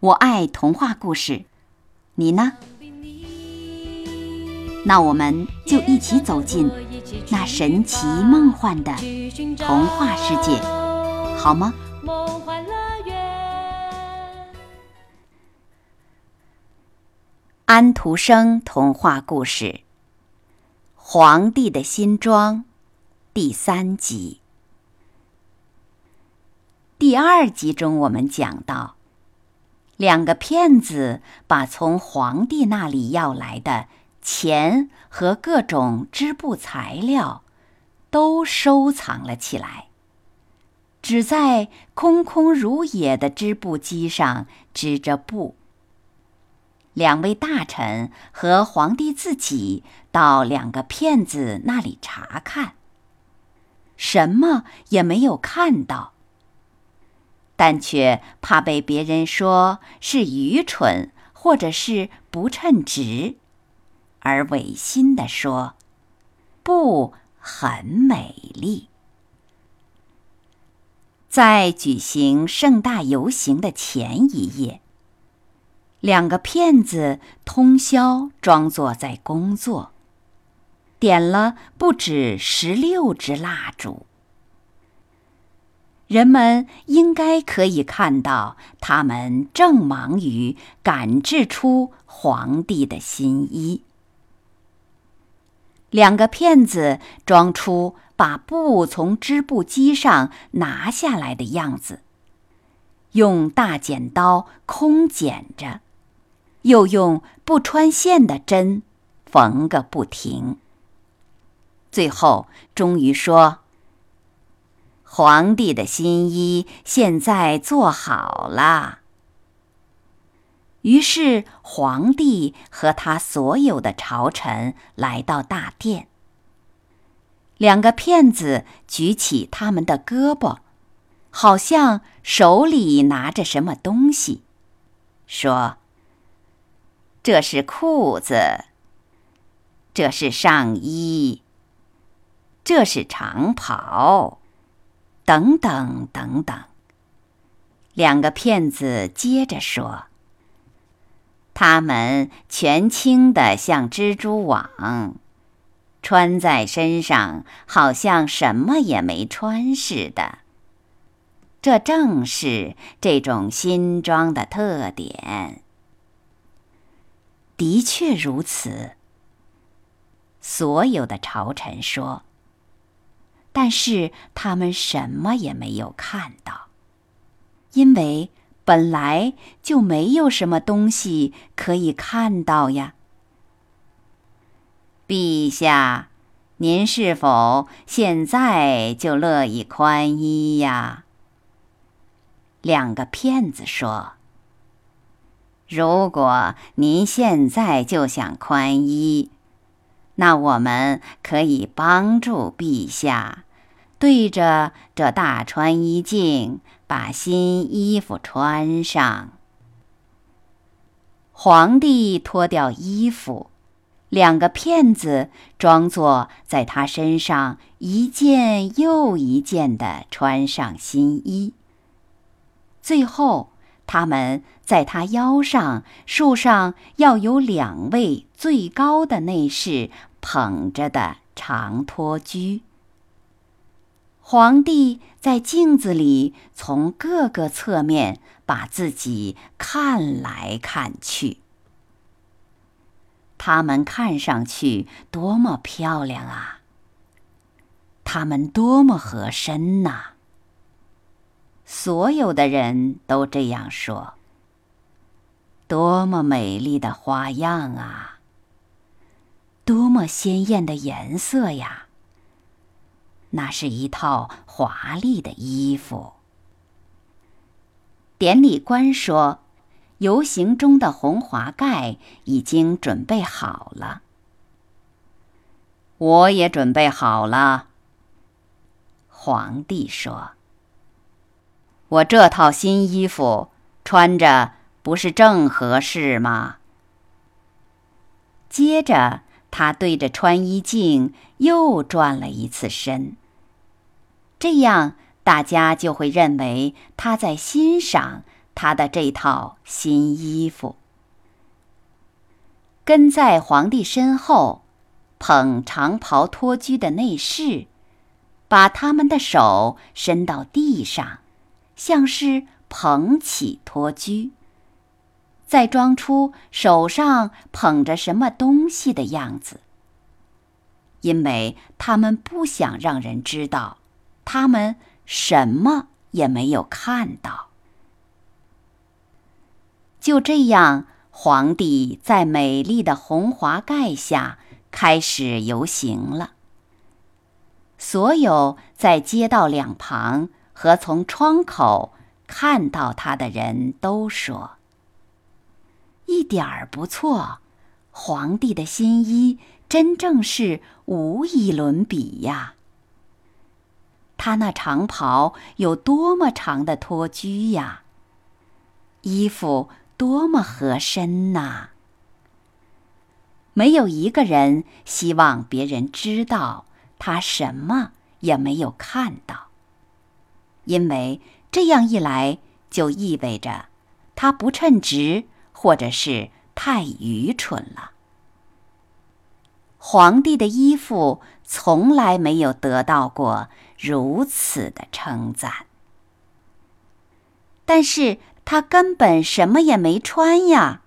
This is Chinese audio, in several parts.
我爱童话故事，你呢？那我们就一起走进那神奇梦幻的童话世界，好吗？安徒生童话故事《皇帝的新装》第三集。第二集中，我们讲到。两个骗子把从皇帝那里要来的钱和各种织布材料都收藏了起来，只在空空如也的织布机上织着布。两位大臣和皇帝自己到两个骗子那里查看，什么也没有看到。但却怕被别人说是愚蠢，或者是不称职，而违心地说：“不很美丽。”在举行盛大游行的前一夜，两个骗子通宵装作在工作，点了不止十六支蜡烛。人们应该可以看到，他们正忙于赶制出皇帝的新衣。两个骗子装出把布从织布机上拿下来的样子，用大剪刀空剪着，又用不穿线的针缝个不停。最后，终于说。皇帝的新衣现在做好了。于是，皇帝和他所有的朝臣来到大殿。两个骗子举起他们的胳膊，好像手里拿着什么东西，说：“这是裤子，这是上衣，这是长袍。”等等等等，两个骗子接着说：“他们全轻的像蜘蛛网，穿在身上好像什么也没穿似的。这正是这种新装的特点。的确如此。”所有的朝臣说。但是他们什么也没有看到，因为本来就没有什么东西可以看到呀。陛下，您是否现在就乐意宽衣呀？两个骗子说：“如果您现在就想宽衣。”那我们可以帮助陛下，对着这大穿衣镜把新衣服穿上。皇帝脱掉衣服，两个骗子装作在他身上一件又一件的穿上新衣。最后，他们在他腰上树上要有两位最高的内侍。捧着的长托居。皇帝在镜子里从各个侧面把自己看来看去。他们看上去多么漂亮啊！他们多么合身呐！所有的人都这样说。多么美丽的花样啊！多么鲜艳的颜色呀！那是一套华丽的衣服。典礼官说：“游行中的红华盖已经准备好了。我也准备好了。皇帝说：“我这套新衣服穿着不是正合适吗？”接着，他对着穿衣镜又转了一次身。这样，大家就会认为他在欣赏他的这套新衣服。跟在皇帝身后。捧长袍托居的内侍，把他们的手伸到地上，像是捧起托居，再装出手上捧着什么东西的样子。因为他们不想让人知道，他们什么也没有看到。就这样，皇帝在美丽的红华盖下。开始游行了。所有在街道两旁和从窗口看到他的人都说：“一点儿不错，皇帝的新衣真正是无以伦比呀！他那长袍有多么长的托裾呀，衣服多么合身呐！”没有一个人希望别人知道他什么也没有看到，因为这样一来就意味着他不称职，或者是太愚蠢了。皇帝的衣服从来没有得到过如此的称赞，但是他根本什么也没穿呀。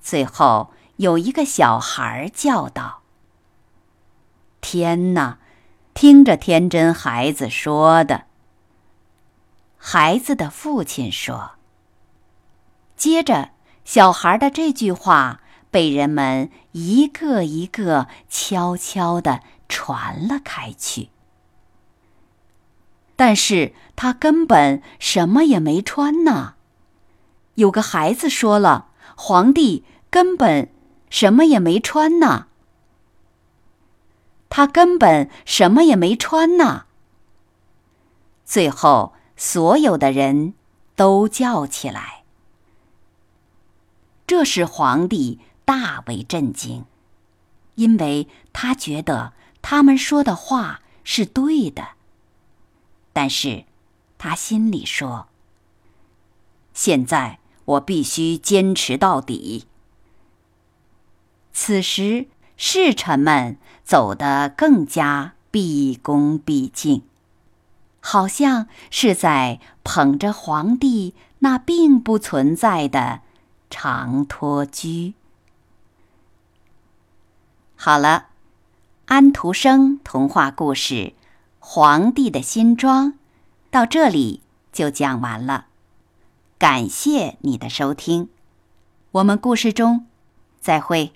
最后。有一个小孩叫道：“天哪！听着天真孩子说的。”孩子的父亲说。接着，小孩的这句话被人们一个一个悄悄地传了开去。但是他根本什么也没穿呢。有个孩子说了：“皇帝根本……”什么也没穿呢，他根本什么也没穿呢。最后，所有的人都叫起来，这使皇帝大为震惊，因为他觉得他们说的话是对的。但是，他心里说：“现在我必须坚持到底。”此时，侍臣们走得更加毕恭毕敬，好像是在捧着皇帝那并不存在的长托居。好了，安徒生童话故事《皇帝的新装》到这里就讲完了。感谢你的收听，我们故事中再会。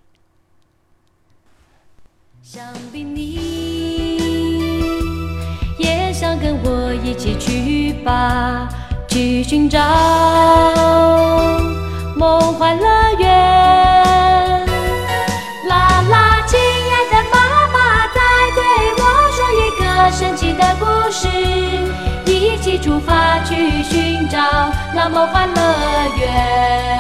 想必你也想跟我一起去吧，去寻找出发去寻找那梦幻乐园。